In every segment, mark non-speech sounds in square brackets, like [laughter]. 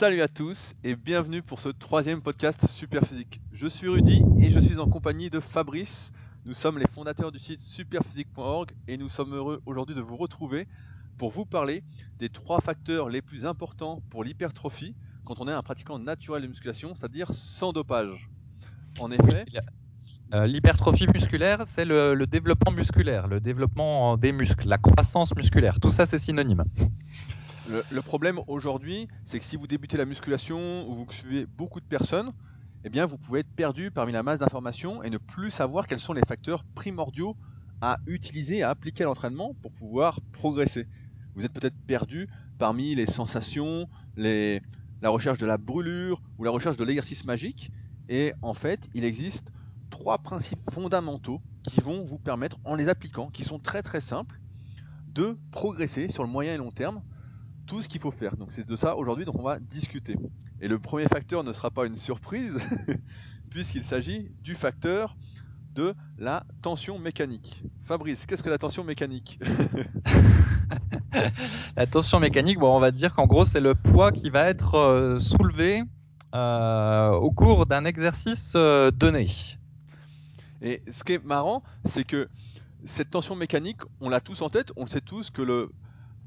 Salut à tous et bienvenue pour ce troisième podcast Superphysique. Je suis Rudy et je suis en compagnie de Fabrice. Nous sommes les fondateurs du site superphysique.org et nous sommes heureux aujourd'hui de vous retrouver pour vous parler des trois facteurs les plus importants pour l'hypertrophie quand on est un pratiquant naturel de musculation, c'est-à-dire sans dopage. En effet, euh, L'hypertrophie musculaire, c'est le, le développement musculaire, le développement des muscles, la croissance musculaire. Tout ça, c'est synonyme. Le, problème aujourd'hui, c'est que si vous débutez la musculation ou vous suivez beaucoup de personnes, eh bien vous pouvez être perdu parmi la masse d'informations et ne plus savoir quels sont les facteurs primordiaux à utiliser, à appliquer à l'entraînement pour pouvoir progresser. Vous êtes peut-être perdu parmi les sensations, la recherche de la brûlure ou la recherche de l'exercice magique. Et en fait, il existe trois principes fondamentaux qui vont vous permettre, en les appliquant, qui sont très très simples, de progresser sur le moyen et long terme tout ce qu'il faut faire. Donc c'est de ça aujourd'hui dont on va discuter. Et le premier facteur ne sera pas une surprise, [laughs] puisqu'il s'agit du facteur de la tension mécanique. Fabrice, qu'est-ce que la tension mécanique? [laughs] La tension mécanique, bon, on va dire qu'en gros, c'est le poids qui va être euh, soulevé euh, au cours d'un exercice euh, donné. Et ce qui est marrant, c'est que cette tension mécanique, on l'a tous en tête, on sait tous que le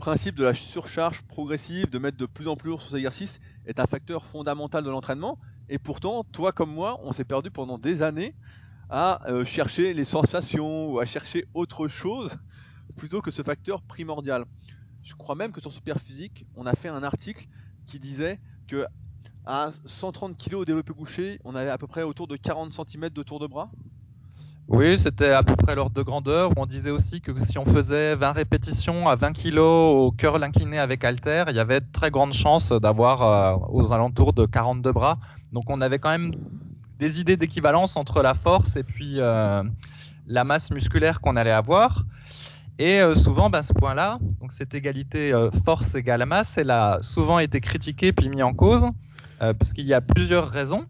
principe de la surcharge progressive, de mettre de plus en plus lourd sur ces exercices, est un facteur fondamental de l'entraînement. Et pourtant, toi comme moi, on s'est perdu pendant des années à euh, chercher les sensations ou à chercher autre chose plutôt que ce facteur primordial. Je crois même que sur Superphysique, on a fait un article qui disait que à 130 kg au développé couché, on avait à peu près autour de 40 cm de tour de bras. Oui, c'était à peu près l'ordre de grandeur. On disait aussi que si on faisait 20 répétitions à 20 kg au curl incliné avec halter, il y avait très grandes chances d'avoir euh, aux alentours de 42 bras. Donc on avait quand même des idées d'équivalence entre la force et puis euh, la masse musculaire qu'on allait avoir. Et euh, souvent, ben, ce point-là, donc cette égalité force égale masse, elle a souvent été critiquée puis mis en cause, parce qu'il y a plusieurs raisons.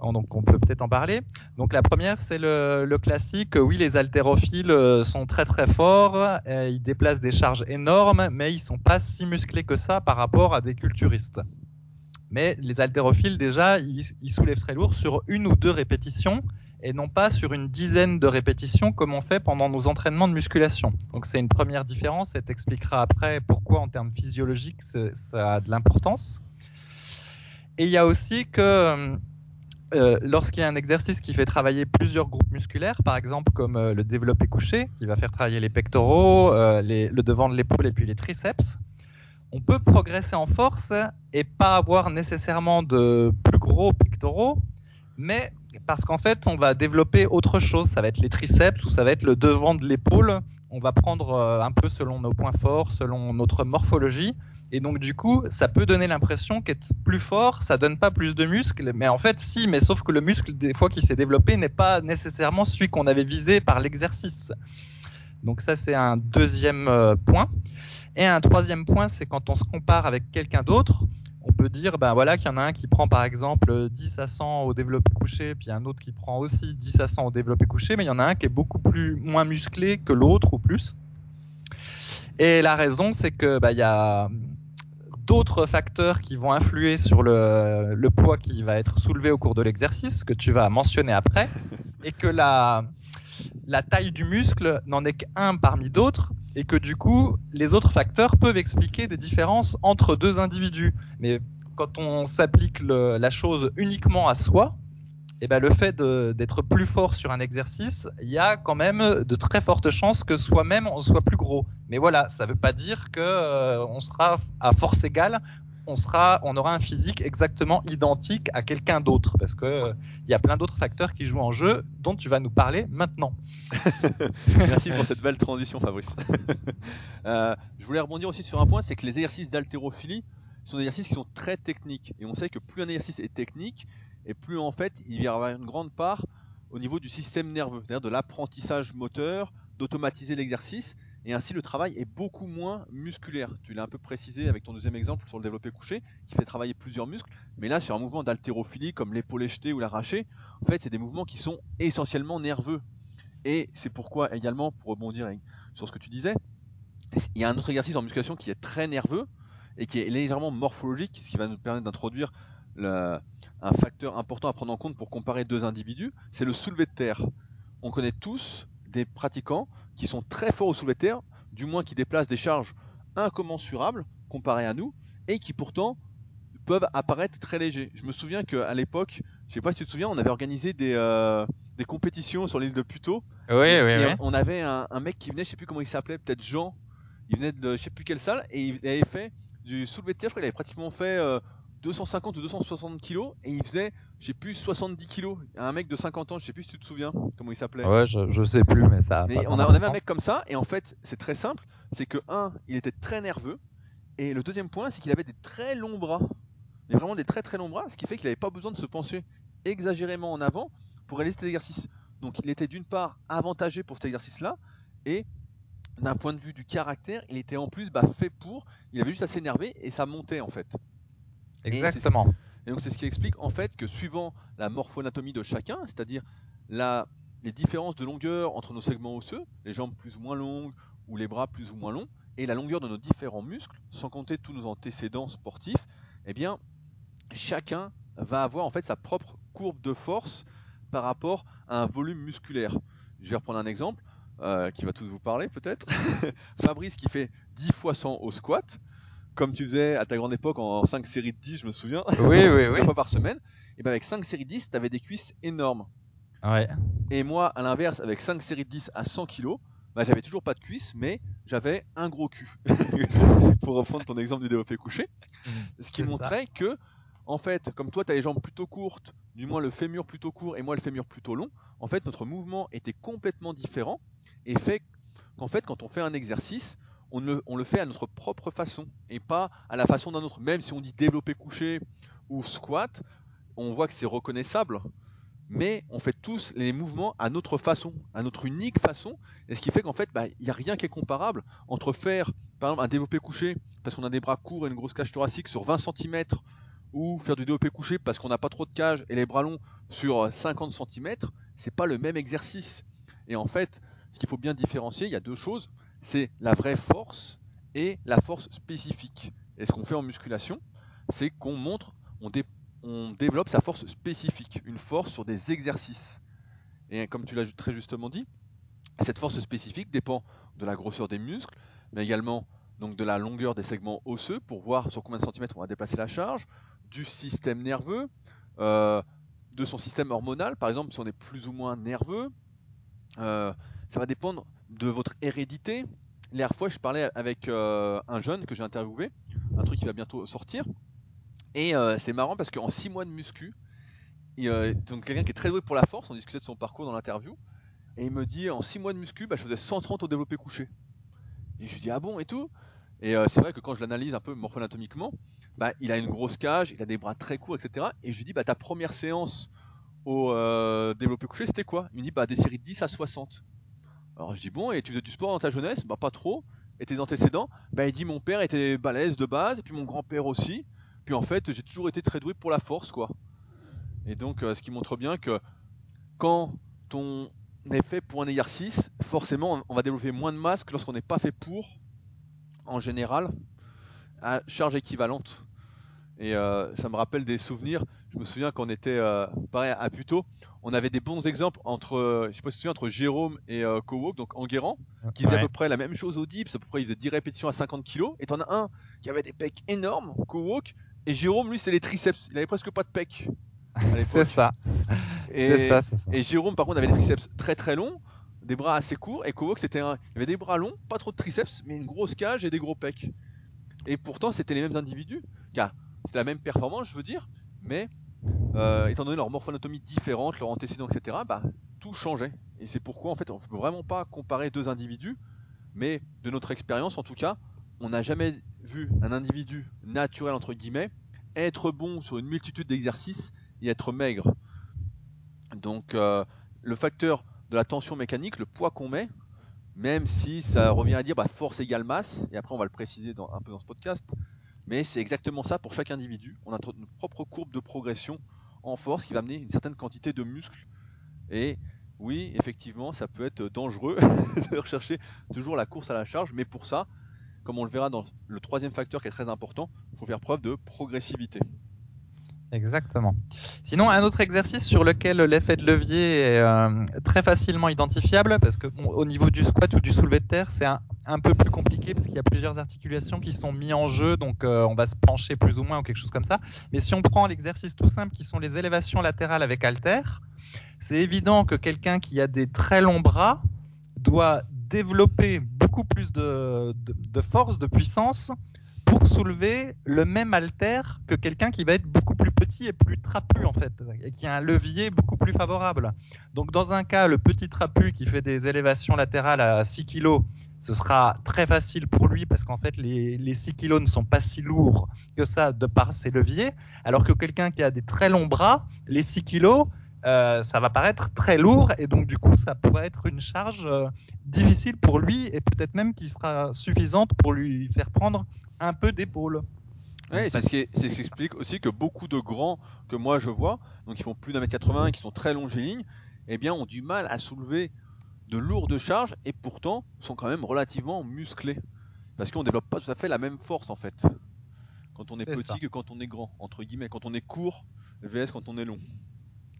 Donc on peut peut-être en parler. Donc la première, c'est le, classique. Oui, les haltérophiles euh, sont très très forts. Euh, ils déplacent des charges énormes, mais ils sont pas si musclés que ça par rapport à des culturistes. Mais les haltérophiles, déjà, ils, ils soulèvent très lourd sur une ou deux répétitions et non pas sur une dizaine de répétitions comme on fait pendant nos entraînements de musculation. Donc c'est une première différence et t'expliquera après pourquoi en termes physiologiques ça a de l'importance. Et il y a aussi que euh, lorsqu'il y a un exercice qui fait travailler plusieurs groupes musculaires, par exemple comme euh, le développé couché, qui va faire travailler les pectoraux, euh, le devant de l'épaule et puis les triceps, on peut progresser en force et pas avoir nécessairement de plus gros pectoraux, mais parce qu'en fait, on va développer autre chose. Ça va être les triceps ou ça va être le devant de l'épaule. On va prendre un peu selon nos points forts, selon notre morphologie. Et donc du coup, ça peut donner l'impression qu'être plus fort, ça donne pas plus de muscles, mais en fait si, mais sauf que le muscle des fois qui s'est développé n'est pas nécessairement celui qu'on avait visé par l'exercice. Donc ça c'est un deuxième euh, point. Et un troisième point, c'est quand on se compare avec quelqu'un d'autre, on peut dire ben voilà qu'il y en a un qui prend par exemple 10 à 100 au développé couché, puis un autre qui prend aussi 10 à 100 au développé couché, mais il y en a un qui est beaucoup plus moins musclé que l'autre ou plus. Et la raison, c'est que bah, il y a d'autres facteurs qui vont influer sur le, poids qui va être soulevé au cours de l'exercice, que tu vas mentionner après, et que la taille du muscle n'en est qu'un parmi d'autres, et que du coup, les autres facteurs peuvent expliquer des différences entre deux individus. Mais quand on s'applique la chose uniquement à soi, eh ben, le fait d'être plus fort sur un exercice, il y a quand même de très fortes chances que soi-même on soit plus gros. Mais voilà, ça ne veut pas dire que euh, on sera à force égale, on sera, on aura un physique exactement identique à quelqu'un d'autre, parce que il euh, y a plein d'autres facteurs qui jouent en jeu, dont tu vas nous parler maintenant. [laughs] Merci pour cette belle transition, Fabrice. [laughs] euh, je voulais rebondir aussi sur un point, c'est que les exercices d'haltérophilie sont des exercices qui sont très techniques, et on sait que plus un exercice est technique, et plus en fait il y avoir une grande part au niveau du système nerveux, c'est-à-dire de l'apprentissage moteur, d'automatiser l'exercice, et ainsi le travail est beaucoup moins musculaire. Tu l'as un peu précisé avec ton deuxième exemple sur le développé couché, qui fait travailler plusieurs muscles, mais là sur un mouvement d'haltérophilie comme l'épaule jetée ou l'arraché, en fait c'est des mouvements qui sont essentiellement nerveux. Et c'est pourquoi également, pour rebondir sur ce que tu disais, il y a un autre exercice en musculation qui est très nerveux, et qui est légèrement morphologique, ce qui va nous permettre d'introduire un facteur important à prendre en compte pour comparer deux individus, c'est le soulevé de terre. On connaît tous des pratiquants qui sont très forts au soulevé de terre, du moins qui déplacent des charges incommensurables comparées à nous, et qui pourtant peuvent apparaître très légers. Je me souviens qu'à l'époque, je sais pas si tu te souviens, on avait organisé des, euh, des compétitions sur l'île de Puto. Oui, oui, oui. On avait un, mec qui venait, je sais plus comment il s'appelait, peut-être Jean. Il venait de je sais plus quelle salle et il avait fait du soulevé de terre. Je crois qu'il avait pratiquement fait 250 euh, ou 260 kilos et il faisait, je sais plus, 70 kilos. Un mec de 50 ans, je sais plus si tu te souviens comment il s'appelait. Ouais, je, je sais plus, mais ça. Mais on, a, on avait un mec comme ça et en fait, c'est très simple. C'est que un, il était très nerveux et le deuxième point, c'est qu'il avait des très longs bras. Mais vraiment des très très longs bras, ce qui fait qu'il n'avait pas besoin de se pencher exagérément en avant pour réaliser cet exercice. Donc il était d'une part avantagé pour cet exercice-là, et d'un point de vue du caractère, il était en plus bah, fait pour, il avait juste à s'énerver et ça montait en fait. Exactement. Et, donc c'est ce qui explique en fait que suivant la morphonatomie de chacun, c'est-à-dire la, les différences de longueur entre nos segments osseux, les jambes plus ou moins longues ou les bras plus ou moins longs, et la longueur de nos différents muscles, sans compter tous nos antécédents sportifs, eh bien chacun va avoir en fait sa propre courbe de force par rapport à un volume musculaire. Je vais reprendre un exemple euh, qui va tous vous parler peut-être. [laughs] Fabrice qui fait 10 fois 100 au squat, comme tu faisais à ta grande époque en 5 séries de 10, je me souviens. Oui, oui, [laughs] oui. fois par semaine. Et bien avec 5 séries de 10, tu avais des cuisses énormes. Ouais. Et moi, à l'inverse, avec 5 séries de 10 à 100 kg, bah, j'avais toujours pas de cuisses, mais j'avais un gros cul. [laughs] Pour reprendre ton exemple du développé couché. [laughs] Ce qui montrait que en fait, comme toi, tu as les jambes plutôt courtes, du moins le fémur plutôt court et moi le fémur plutôt long, en fait, notre mouvement était complètement différent et fait qu'en fait, quand on fait un exercice, on le, fait à notre propre façon et pas à la façon d'un autre. Même si on dit développer couché ou squat, on voit que c'est reconnaissable, mais on fait tous les mouvements à notre façon, à notre unique façon, et ce qui fait qu'en fait, bah, il n'y a rien qui est comparable entre faire, par exemple, un développé couché, parce qu'on a des bras courts et une grosse cage thoracique sur 20 cm, ou faire du développé couché parce qu'on n'a pas trop de cage et les bras longs sur 50 cm, c'est pas le même exercice. Et en fait, ce qu'il faut bien différencier, il y a deux choses, c'est la vraie force et la force spécifique. Et ce qu'on fait en musculation, c'est qu'on montre, on, développe sa force spécifique, une force sur des exercices. Et comme tu l'as très justement dit, cette force spécifique dépend de la grosseur des muscles, mais également donc de la longueur des segments osseux pour voir sur combien de centimètres on va déplacer la charge, du système nerveux, euh, de son système hormonal, par exemple si on est plus ou moins nerveux. Euh, ça va dépendre de votre hérédité. La dernière fois, je parlais avec euh, un jeune que j'ai interviewé, un truc qui va bientôt sortir. Et c'est marrant parce qu'en 6 mois de muscu, donc quelqu'un qui est très doué pour la force, on discutait de son parcours dans l'interview, et il me dit en 6 mois de muscu, bah, je faisais 130 au développé couché. Et je lui dis ah bon et tout? Et c'est vrai que quand je l'analyse un peu morpho-anatomiquement, bah, il a une grosse cage, il a des bras très courts, etc. Et je lui dis, bah, ta première séance au euh, développé couché, c'était quoi? Il me dit, bah, des séries de 10 à 60. Alors je dis, bon, et tu faisais du sport dans ta jeunesse? Bah, pas trop. Et tes antécédents? Bah, il dit, mon père était balèze de base, puis mon grand-père aussi. Puis en fait, j'ai toujours été très doué pour la force, quoi. Et donc, euh, ce qui montre bien que quand on est fait pour un exercice, forcément, on va développer moins de masse que lorsqu'on n'est pas fait pour, en général, à charge équivalente. Et euh, ça me rappelle des souvenirs. Je me souviens qu'on était euh, pareil à Puto, on avait des bons exemples entre, euh, je sais pas si tu te souviens, entre Jérôme et euh, Kowok, donc Enguerrand, qui faisait à peu près la même chose au dips, à peu près il faisait 10 répétitions à 50 kg. Et t'en as un qui avait des pecs énormes, Kowok, et Jérôme lui c'est les triceps, il avait presque pas de pecs. [laughs] c'est ça. Et, ça, ça. et Jérôme par contre avait des triceps très très longs, des bras assez courts, et Kowok c'était un, il avait des bras longs, pas trop de triceps, mais une grosse cage et des gros pecs. Et pourtant c'était les mêmes individus, car c'est la même performance, je veux dire, mais euh, étant donné leur morphoanatomie différente, leur antécédent, etc., bah, tout changeait. Et c'est pourquoi en fait on ne peut vraiment pas comparer deux individus, mais de notre expérience en tout cas, on n'a jamais vu un individu naturel entre guillemets être bon sur une multitude d'exercices et être maigre. Donc euh, le facteur de la tension mécanique, le poids qu'on met, même si ça revient à dire bah, force égale masse, et après on va le préciser un peu dans ce podcast, mais c'est exactement ça pour chaque individu. On a notre propre courbe de progression en force qui va amener une certaine quantité de muscles. Et oui, effectivement, ça peut être dangereux [laughs] de rechercher toujours la course à la charge, mais pour ça, comme on le verra dans le troisième facteur qui est très important, il faut faire preuve de progressivité. Exactement. Sinon, un autre exercice sur lequel l'effet de levier est euh, très facilement identifiable, parce que au niveau du squat ou du soulevé de terre, c'est un, peu plus compliqué parce qu'il y a plusieurs articulations qui sont mises en jeu, donc euh, on va se pencher plus ou moins ou quelque chose comme ça. Mais si on prend l'exercice tout simple qui sont les élévations latérales avec halter, c'est évident que quelqu'un qui a des très longs bras doit développer beaucoup plus de force, de puissance pour soulever le même halter que quelqu'un qui va être beaucoup plus petit et plus trapu en fait, et qui a un levier beaucoup plus favorable. Donc dans un cas, le petit trapu qui fait des élévations latérales à 6 kg, ce sera très facile pour lui parce qu'en fait les, les 6 kg ne sont pas si lourds que ça de par ses leviers, alors que quelqu'un qui a des très longs bras, les 6 kg, euh, ça va paraître très lourd et donc du coup ça pourrait être une charge euh, difficile pour lui et peut-être même qui sera suffisante pour lui faire prendre un peu d'épaule. Ouais, c'est ce, qui explique aussi que beaucoup de grands que moi je vois, donc qui font plus d'un mètre 80 qui sont très longiligne, eh bien ont du mal à soulever de lourdes charges et pourtant sont quand même relativement musclés. Parce qu'on développe pas tout à fait la même force en fait. Quand on est, petit que quand on est grand, entre guillemets, quand on est court, vs quand on est long.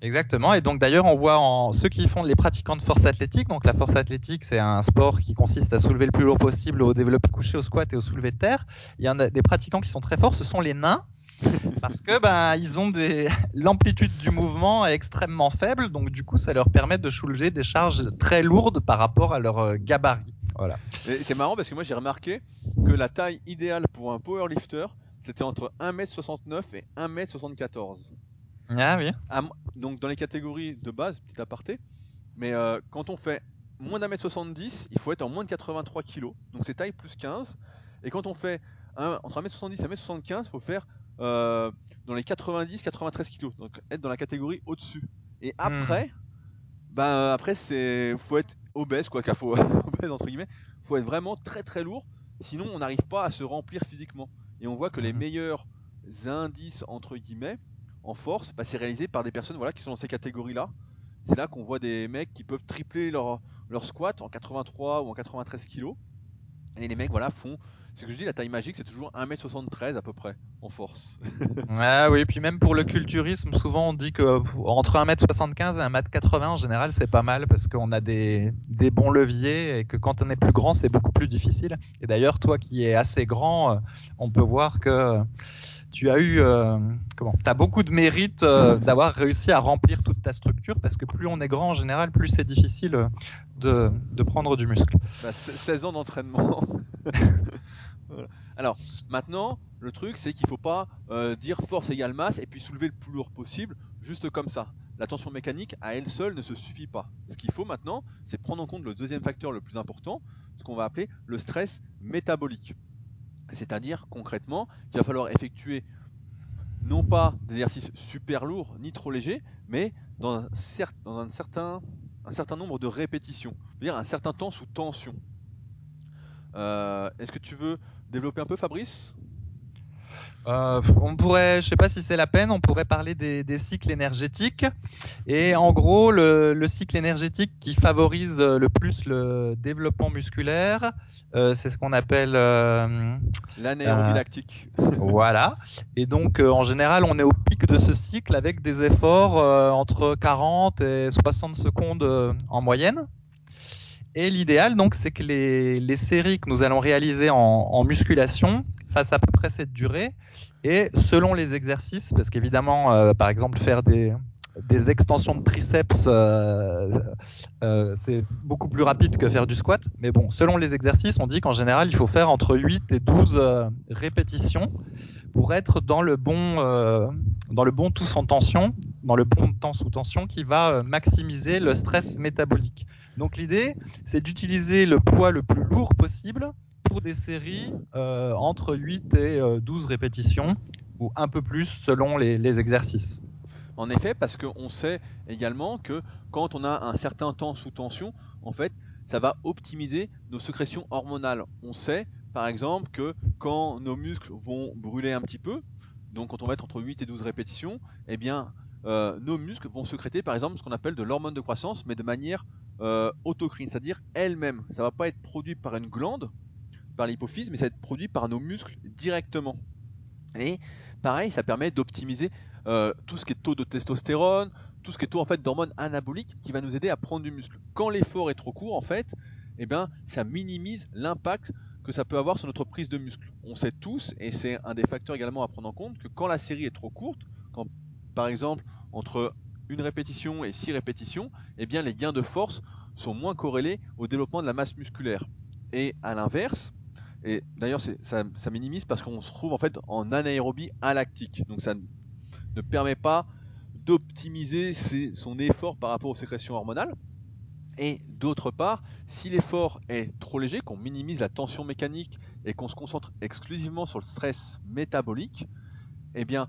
Exactement. Et donc d'ailleurs, on voit en ceux qui font les pratiquants de force athlétique. Donc la force athlétique, c'est un sport qui consiste à soulever le plus lourd possible au développé couché, au squat et au soulevé de terre. Il y en a des pratiquants qui sont très forts. Ce sont les nains. [laughs] Parce que ben ils ont des [laughs] l'amplitude du mouvement est extrêmement faible, donc du coup ça leur permet de soulever des charges très lourdes par rapport à leur euh, gabarit. Voilà. C'est marrant parce que moi j'ai remarqué que la taille idéale pour un powerlifter c'était entre 1m69 et 1m74. Ah oui. donc dans les catégories de base, petit aparté, mais euh, quand on fait moins d'un mètre 70, il faut être en moins de 83 kg, donc c'est taille plus 15. Et quand on fait un, entre 1m70 et 1m75, il faut faire euh, dans les 90-93 kg, donc être dans la catégorie au-dessus. Et hmm. après, ben après c'est faut être obèse quoi, faut [laughs] obèse entre guillemets, faut être vraiment très très lourd, sinon on n'arrive pas à se remplir physiquement. Et on voit que les hmm. meilleurs indices entre guillemets en force, bah, c'est réalisé par des personnes voilà, qui sont dans ces catégories-là. C'est là, qu'on voit des mecs qui peuvent tripler leur, squat en 83 ou en 93 kg. Et les mecs voilà, font. Ce que je dis, la taille magique, c'est toujours 1m73 à peu près en force. [laughs] ah oui, puis même pour le culturisme, souvent on dit que entre 1m75 et 1m80 en général, c'est pas mal parce qu'on a des, des, bons leviers et que quand on est plus grand, c'est beaucoup plus difficile. Et d'ailleurs, toi qui es assez grand, euh, on peut voir que tu as eu euh, comment as beaucoup de mérite euh, d'avoir réussi à remplir toute ta structure parce que plus on est grand en général, plus c'est difficile euh, de, de, prendre du muscle. 16 bah, ans d'entraînement. [laughs] Alors maintenant, le truc c'est qu'il faut pas dire force égale masse et puis soulever le plus lourd possible juste comme ça. La tension mécanique à elle seule ne se suffit pas. Ce qu'il faut maintenant, c'est prendre en compte le deuxième facteur le plus important, ce qu'on va appeler le stress métabolique. C'est-à-dire concrètement qu'il va falloir effectuer non pas des exercices super lourds ni trop légers, mais dans un, certain, nombre de répétitions, c'est-à-dire un certain temps sous tension. Euh, est-ce que tu veux développer un peu Fabrice? Euh, on pourrait, je sais pas si c'est la peine, on pourrait parler des, cycles énergétiques. Et en gros, le, cycle énergétique qui favorise le plus le développement musculaire, euh, c'est ce qu'on appelle euh, l'anaérobie lactique. voilà. Et donc, en général, on est au pic de ce cycle avec des efforts entre 40 et 60 secondes en moyenne. Et l'idéal, donc, c'est que les, séries que nous allons réaliser en musculation fassent à peu près cette durée et selon les exercices, parce qu'évidemment, euh, par exemple, faire des, des extensions de triceps, euh, euh, c'est beaucoup plus rapide que faire du squat. Mais bon, selon les exercices, on dit qu'en général, il faut faire entre 8 et 12 répétitions pour être dans le bon, dans le bon tous en tension, dans le bon temps sous tension qui va maximiser le stress métabolique. Donc l'idée, c'est d'utiliser le poids le plus lourd possible des séries euh, entre 8 et 12 euh, répétitions, ou un peu plus selon les, exercices. En effet, parce qu'on sait également que quand on a un certain temps sous tension, en fait, ça va optimiser nos sécrétions hormonales. On sait, par exemple, que quand nos muscles vont brûler un petit peu, donc quand on va être entre 8 et 12 répétitions, eh bien, euh, nos muscles vont sécréter, par exemple, ce qu'on appelle de l'hormone de croissance, mais de manière autocrine, c'est-à-dire elle-même. Ça ne va pas être produit par une glande, par l'hypophyse, mais ça va être produit par nos muscles directement. Et pareil, ça permet d'optimiser euh, tout ce qui est taux de testostérone, tout ce qui est taux en fait d'hormones anaboliques qui va nous aider à prendre du muscle. Quand l'effort est trop court, en fait, eh bien, ça minimise l'impact que ça peut avoir sur notre prise de muscle. On sait tous, et c'est un des facteurs également à prendre en compte, que quand la série est trop courte, quand par exemple entre une répétition et six répétitions, eh bien les gains de force sont moins corrélés au développement de la masse musculaire. Et à l'inverse, et d'ailleurs ça, minimise parce qu'on se trouve en fait en anaérobie alactique, donc ça ne permet pas d'optimiser son effort par rapport aux sécrétions hormonales. Et d'autre part, si l'effort est trop léger, qu'on minimise la tension mécanique et qu'on se concentre exclusivement sur le stress métabolique, eh bien,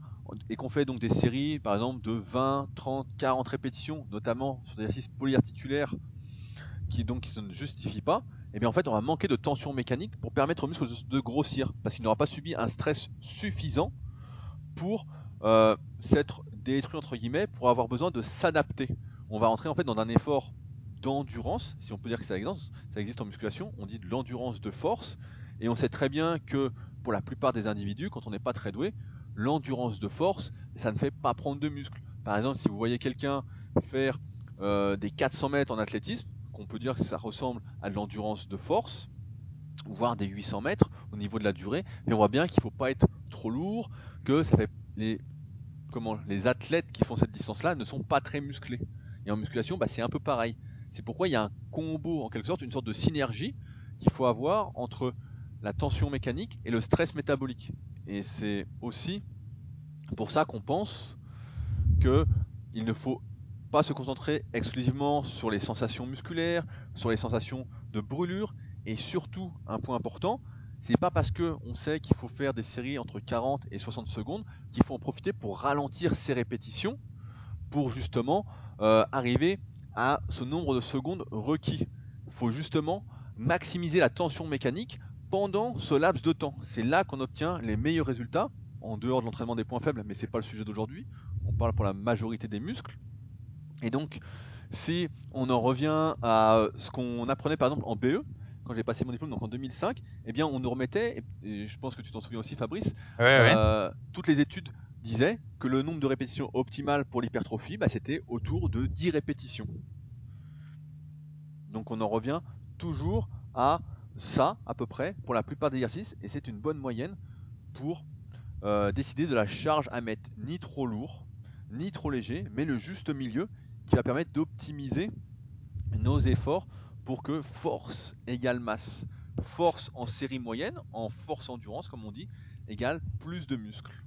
et qu'on fait donc des séries, par exemple, de 20, 30, 40 répétitions, notamment sur des exercices polyarticulaires qui donc qui ne justifient pas, eh bien en fait on va manquer de tension mécanique pour permettre au muscle de grossir, parce qu'il n'aura pas subi un stress suffisant pour euh, s'être détruit entre guillemets, pour avoir besoin de s'adapter. On va rentrer en fait dans un effort d'endurance, si on peut dire que ça existe, en musculation, on dit de l'endurance de force, et on sait très bien que pour la plupart des individus, quand on n'est pas très doué, l'endurance de force, ça ne fait pas prendre de muscle. Par exemple, si vous voyez quelqu'un faire euh, des 400 mètres en athlétisme, qu'on peut dire que ça ressemble à de l'endurance de force, voire des 800 mètres au niveau de la durée, mais on voit bien qu'il ne faut pas être trop lourd, que ça fait les, comment, les athlètes qui font cette distance-là ne sont pas très musclés. Et en musculation, bah, c'est un peu pareil. C'est pourquoi il y a un combo, en quelque sorte, une sorte de synergie qu'il faut avoir entre la tension mécanique et le stress métabolique. Et c'est aussi pour ça qu'on pense qu'il ne faut se concentrer exclusivement sur les sensations musculaires, sur les sensations de brûlure, et surtout, un point important, c'est pas parce qu'on sait qu'il faut faire des séries entre 40 et 60 secondes qu'il faut en profiter pour ralentir ces répétitions, pour justement euh, arriver à ce nombre de secondes requis. Il faut justement maximiser la tension mécanique pendant ce laps de temps. C'est là qu'on obtient les meilleurs résultats, en dehors de l'entraînement des points faibles, mais ce n'est pas le sujet d'aujourd'hui. On parle pour la majorité des muscles. Et donc, si on en revient à ce qu'on apprenait par exemple en BE, quand j'ai passé mon diplôme, donc en 2005, eh bien, on nous remettait, et je pense que tu t'en souviens aussi, Fabrice, euh, toutes les études disaient que le nombre de répétitions optimales pour l'hypertrophie, bah, c'était autour de 10 répétitions. Donc on en revient toujours à ça à peu près pour la plupart des exercices et c'est une bonne moyenne pour euh, décider de la charge à mettre ni trop lourd ni trop léger mais le juste milieu qui va permettre d'optimiser nos efforts pour que force égale masse. Force en série moyenne en force endurance comme on dit égale plus de muscles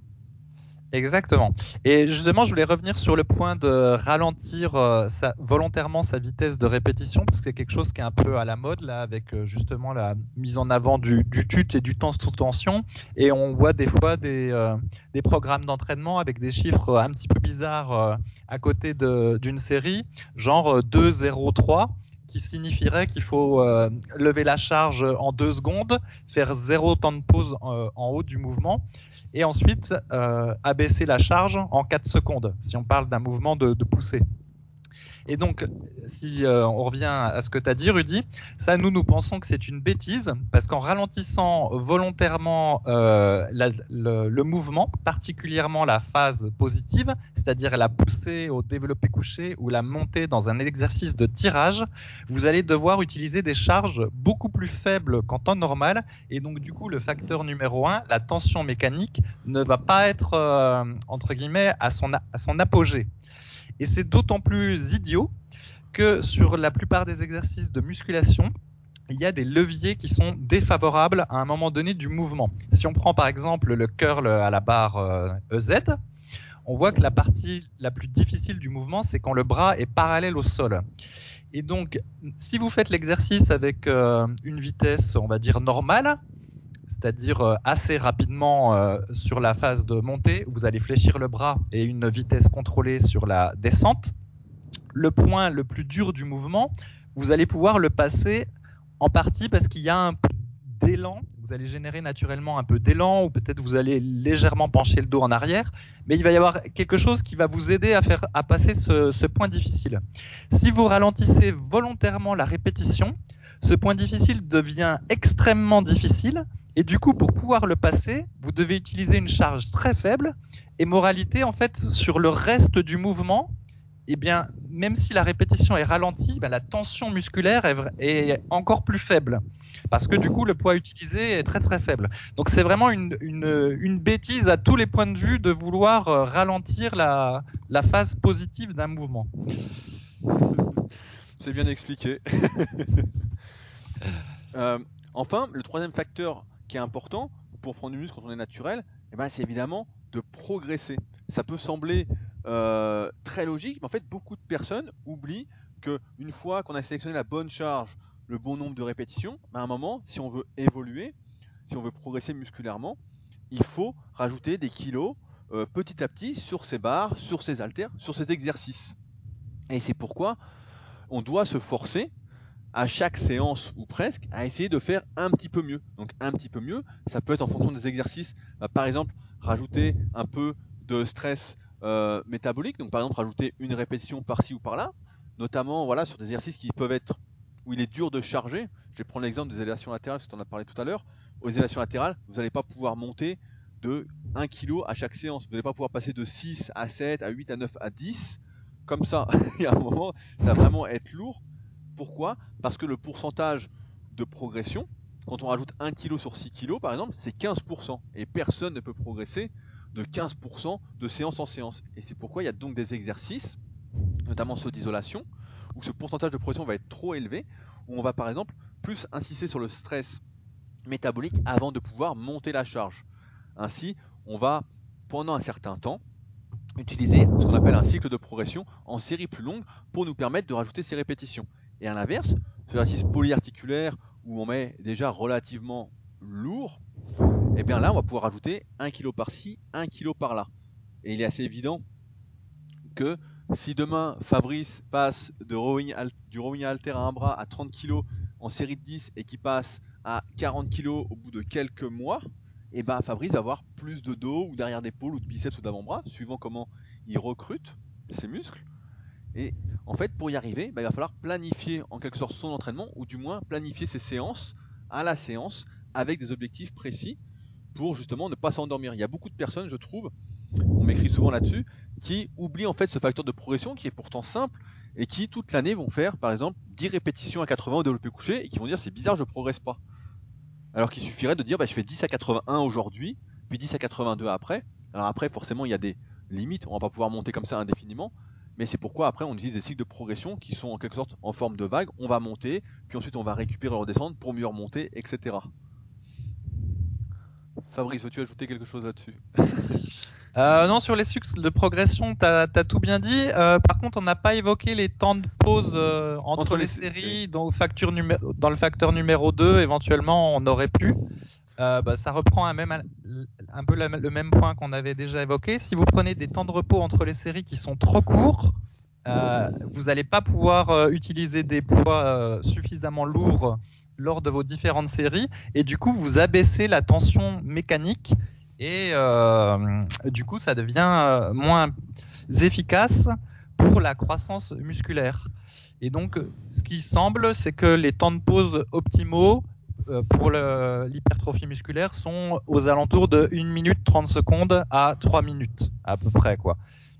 Exactement. Et justement, je voulais revenir sur le point de ralentir euh, volontairement sa vitesse de répétition, parce que c'est quelque chose qui est un peu à la mode là, avec euh, justement la mise en avant du, du tut et du temps sous tension. Et on voit des fois des, euh, programmes d'entraînement avec des chiffres un petit peu bizarres à côté d'une série, genre 2, 0, 3 qui signifierait qu'il faut lever la charge en deux secondes, faire zéro temps de pause en haut du mouvement et ensuite euh, abaisser la charge en 4 secondes, si on parle d'un mouvement de, de poussée. Et donc, si euh, on revient à ce que tu as dit, Rudy, ça, nous, nous pensons que c'est une bêtise, parce qu'en ralentissant volontairement euh, le, mouvement, particulièrement la phase positive, c'est-à-dire la poussée au développé couché ou la montée dans un exercice de tirage, vous allez devoir utiliser des charges beaucoup plus faibles qu'en temps normal, et donc du coup, le facteur numéro un, la tension mécanique, ne va pas être, euh, entre guillemets, à son, à son apogée. Et c'est d'autant plus idiot que sur la plupart des exercices de musculation, il y a des leviers qui sont défavorables à un moment donné du mouvement. Si on prend par exemple le curl à la barre EZ, euh, e on voit que la partie la plus difficile du mouvement, c'est quand le bras est parallèle au sol. Et donc, si vous faites l'exercice avec euh, une vitesse, on va dire normale, c'est-à-dire euh, assez rapidement euh, sur la phase de montée, vous allez fléchir le bras et une vitesse contrôlée sur la descente. Le point le plus dur du mouvement, vous allez pouvoir le passer en partie parce qu'il y a un peu d'élan. Vous allez générer naturellement un peu d'élan ou peut-être vous allez légèrement pencher le dos en arrière, mais il va y avoir quelque chose qui va vous aider à faire à passer ce, ce point difficile. Si vous ralentissez volontairement la répétition, ce point difficile devient extrêmement difficile. Et du coup, pour pouvoir le passer, vous devez utiliser une charge très faible. Et moralité, en fait, sur le reste du mouvement, eh bien, même si la répétition est ralentie, ben, la tension musculaire est, encore plus faible. Parce que du coup, le poids utilisé est très très faible. Donc c'est vraiment une, une, bêtise à tous les points de vue de vouloir euh, ralentir la, la phase positive d'un mouvement. C'est bien expliqué. [laughs] Euh, enfin, le troisième facteur qui est important pour prendre du muscle quand on est naturel, eh ben, c'est évidemment de progresser. Ça peut sembler euh, très logique, mais en fait beaucoup de personnes oublient qu'une fois qu'on a sélectionné la bonne charge, le bon nombre de répétitions, bah, à un moment, si on veut évoluer, si on veut progresser musculairement, il faut rajouter des kilos euh, petit à petit sur ces barres, sur ces haltères, sur ces exercices. Et c'est pourquoi on doit se forcer à chaque séance ou presque à essayer de faire un petit peu mieux. Donc un petit peu mieux, ça peut être en fonction des exercices. Bah, par exemple, rajouter un peu de stress euh, métabolique. Donc par exemple rajouter une répétition par-ci ou par-là, notamment voilà sur des exercices qui peuvent être où il est dur de charger. Je vais prendre l'exemple des élévations latérales, parce qu'on en a parlé tout à l'heure. Aux élévations latérales, vous n'allez pas pouvoir monter de 1 kg à chaque séance. Vous n'allez pas pouvoir passer de 6 à 7, à 8, à 9, à 10. Comme ça, [laughs] il y a un moment, ça va vraiment être lourd. Pourquoi? Parce que le pourcentage de progression, quand on rajoute 1 kg sur 6 kg par exemple, c'est 15%. Et personne ne peut progresser de 15% de séance en séance. Et c'est pourquoi il y a donc des exercices, notamment ceux d'isolation, où ce pourcentage de progression va être trop élevé, où on va par exemple plus insister sur le stress métabolique avant de pouvoir monter la charge. Ainsi, on va pendant un certain temps utiliser ce qu'on appelle un cycle de progression en série plus longue pour nous permettre de rajouter ces répétitions. Et à l'inverse, ce exercice polyarticulaire où on met déjà relativement lourd, et eh bien là on va pouvoir rajouter 1 kg par-ci, 1 kg par-là. Et il est assez évident que si demain Fabrice passe du rowing alter à un bras à 30 kg en série de 10 et qui passe à 40 kg au bout de quelques mois, et eh ben Fabrice va avoir plus de dos ou derrière d'épaule ou de biceps ou d'avant-bras, suivant comment il recrute ses muscles. Et en fait, pour y arriver, bah, il va falloir planifier en quelque sorte son entraînement, ou du moins planifier ses séances à la séance avec des objectifs précis pour justement ne pas s'endormir. Il y a beaucoup de personnes, je trouve, on m'écrit souvent là-dessus, qui oublient en fait ce facteur de progression qui est pourtant simple et qui toute l'année vont faire par exemple 10 répétitions à 80 au développé couché et qui vont dire c'est bizarre je progresse pas. Alors qu'il suffirait de dire bah, je fais 10 à 81 aujourd'hui, puis 10 à 82 après. Alors après forcément il y a des limites, on va pas pouvoir monter comme ça indéfiniment, mais c'est pourquoi après on utilise des cycles de progression qui sont en quelque sorte en forme de vague, on va monter, puis ensuite on va récupérer et redescendre pour mieux remonter, etc. Fabrice, veux-tu ajouter quelque chose là-dessus? [laughs] Euh, non, sur les cycles de progression, tu as, tout bien dit. Euh, par contre, on n'a pas évoqué les temps de pause euh, entre, les, séries. Dans, dans, le facteur numéro 2, éventuellement, on aurait pu. Bah, ça reprend un, peu le même point qu'on avait déjà évoqué. Si vous prenez des temps de repos entre les séries qui sont trop courts, vous n'allez pas pouvoir utiliser des poids suffisamment lourds lors de vos différentes séries et du coup vous abaissez la tension mécanique et euh, du coup ça devient euh, moins efficace pour la croissance musculaire. Et donc ce qui semble c'est que les temps de pause optimaux euh, pour l'hypertrophie musculaire sont aux alentours de 1 minute 30 secondes à 3 minutes à peu près quoi.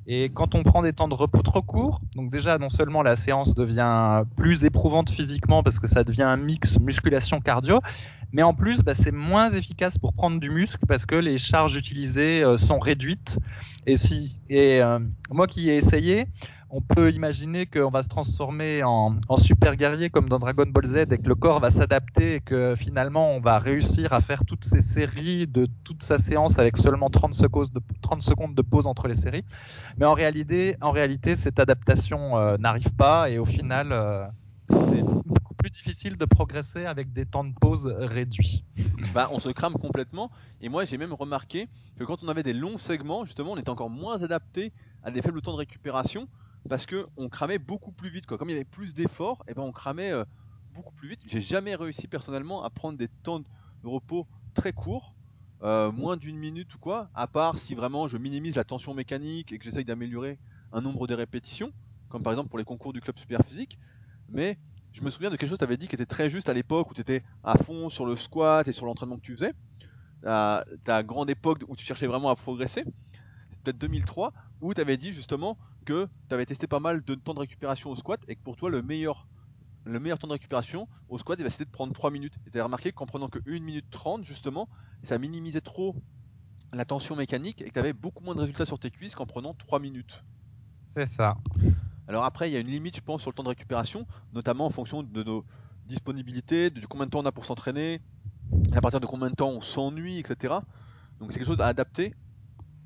Et quand on prend des temps de repos trop courts, donc déjà non seulement la séance devient plus éprouvante physiquement parce que ça devient un mix musculation-cardio, mais en plus bah, c'est moins efficace pour prendre du muscle parce que les charges utilisées euh, sont réduites. Et si et euh, moi qui ai essayé, on peut imaginer qu'on va se transformer en, super guerrier comme dans Dragon Ball Z et que le corps va s'adapter et que finalement on va réussir à faire toutes ces séries de toute sa séance avec seulement 30 secondes de, 30 secondes de pause entre les séries. Mais en réalité, en réalité cette adaptation euh, n'arrive pas et au final, euh, c'est beaucoup plus difficile de progresser avec des temps de pause réduits. [laughs] Bah, on se crame complètement. Et moi, j'ai même remarqué que quand on avait des longs segments, justement, on était encore moins adapté à des faibles temps de récupération parce que on cramait beaucoup plus vite. Quoi. Comme il y avait plus d'efforts, et eh ben on cramait euh, beaucoup plus vite. J'ai jamais réussi personnellement à prendre des temps de repos très courts, euh, moins d'une minute ou quoi, à part si vraiment je minimise la tension mécanique et que j'essaye d'améliorer un nombre de répétitions, comme par exemple pour les concours du club super physique. Mais je me souviens de quelque chose que tu avais dit qui était très juste à l'époque où tu étais à fond sur le squat et sur l'entraînement que tu faisais. Ta, ta grande époque où tu cherchais vraiment à progresser, peut-être 2003, où tu avais dit justement que tu avais testé pas mal de temps de récupération au squat et que pour toi le meilleur, le meilleur temps de récupération au squat eh ben, c'était de prendre 3 minutes. Et tu as remarqué qu'en prenant que 1 minute 30 justement, ça minimisait trop la tension mécanique et que tu avais beaucoup moins de résultats sur tes cuisses qu'en prenant 3 minutes. C'est ça. Alors après, il y a une limite, je pense, sur le temps de récupération, notamment en fonction de nos disponibilités, de combien de temps on a pour s'entraîner, à partir de combien de temps on s'ennuie, etc. Donc c'est quelque chose à adapter.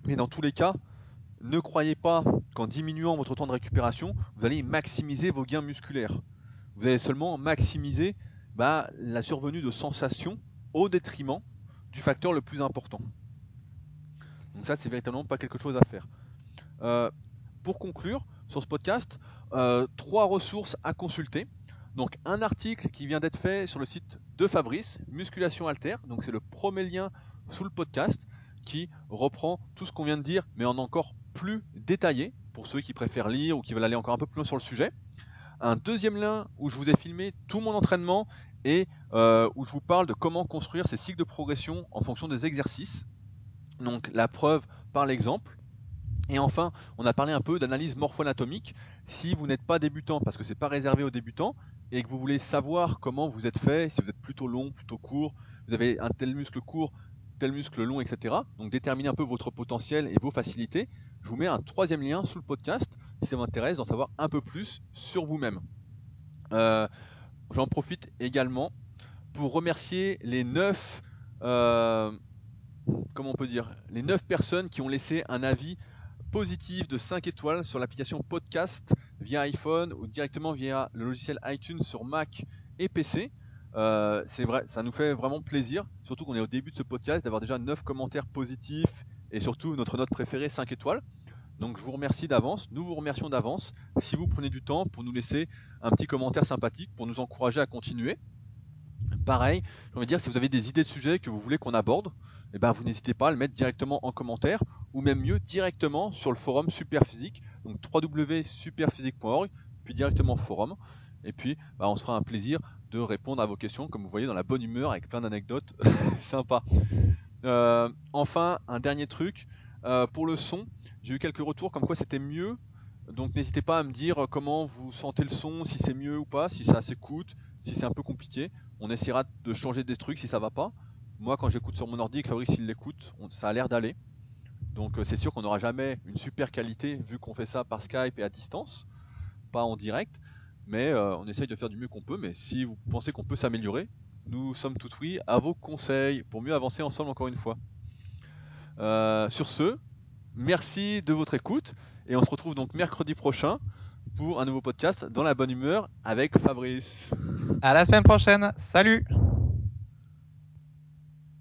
Mais dans tous les cas, ne croyez pas qu'en diminuant votre temps de récupération, vous allez maximiser vos gains musculaires. Vous allez seulement maximiser bah, la survenue de sensations au détriment du facteur le plus important. Donc ça, c'est véritablement pas quelque chose à faire. Euh, pour conclure sur ce podcast, euh, trois ressources à consulter. Donc un article qui vient d'être fait sur le site de Fabrice, Musculation Alter. Donc c'est le premier lien sous le podcast qui reprend tout ce qu'on vient de dire, mais en encore plus détaillé pour ceux qui préfèrent lire ou qui veulent aller encore un peu plus loin sur le sujet. Un deuxième lien où je vous ai filmé tout mon entraînement et euh, où je vous parle de comment construire ces cycles de progression en fonction des exercices. Donc la preuve par l'exemple. Et enfin, on a parlé un peu d'analyse morpho-anatomique. Si vous n'êtes pas débutant, parce que c'est pas réservé aux débutants, et que vous voulez savoir comment vous êtes fait, si vous êtes plutôt long, plutôt court, vous avez un tel muscle court, tel muscle long, etc. Donc déterminez un peu votre potentiel et vos facilités. Je vous mets un troisième lien sous le podcast si ça vous intéresse d'en savoir un peu plus sur vous-même. Euh, J'en profite également pour remercier les neuf, euh, comment on peut dire, les neuf personnes qui ont laissé un avis positif de 5 étoiles sur l'application podcast via iPhone ou directement via le logiciel iTunes sur Mac et PC. Euh, c'est vrai, ça nous fait vraiment plaisir, surtout qu'on est au début de ce podcast, d'avoir déjà 9 commentaires positifs et surtout notre note préférée 5 étoiles. Donc je vous remercie d'avance, nous vous remercions d'avance si vous prenez du temps pour nous laisser un petit commentaire sympathique pour nous encourager à continuer. Pareil, de dire, si vous avez des idées de sujets que vous voulez qu'on aborde, eh ben, vous n'hésitez pas à le mettre directement en commentaire ou même mieux directement sur le forum Superphysique, donc www.superphysique.org, puis directement forum. Et puis, bah, on se fera un plaisir de répondre à vos questions, comme vous voyez, dans la bonne humeur, avec plein d'anecdotes [laughs] sympas. Euh, enfin, un dernier truc, euh, pour le son, j'ai eu quelques retours comme quoi c'était mieux. Donc n'hésitez pas à me dire comment vous sentez le son, si c'est mieux ou pas, si ça s'écoute, si c'est un peu compliqué. On essaiera de changer des trucs si ça va pas. Moi, quand j'écoute sur mon ordi Fabrice il l'écoute, ça a l'air d'aller. Donc euh, c'est sûr qu'on n'aura jamais une super qualité vu qu'on fait ça par Skype et à distance, pas en direct. Mais euh, on essaye de faire du mieux qu'on peut. Mais si vous pensez qu'on peut s'améliorer, nous sommes tout oui à vos conseils pour mieux avancer ensemble encore une fois. Euh, sur ce, merci de votre écoute et on se retrouve donc mercredi prochain pour un nouveau podcast dans la bonne humeur avec Fabrice. À la semaine prochaine. Salut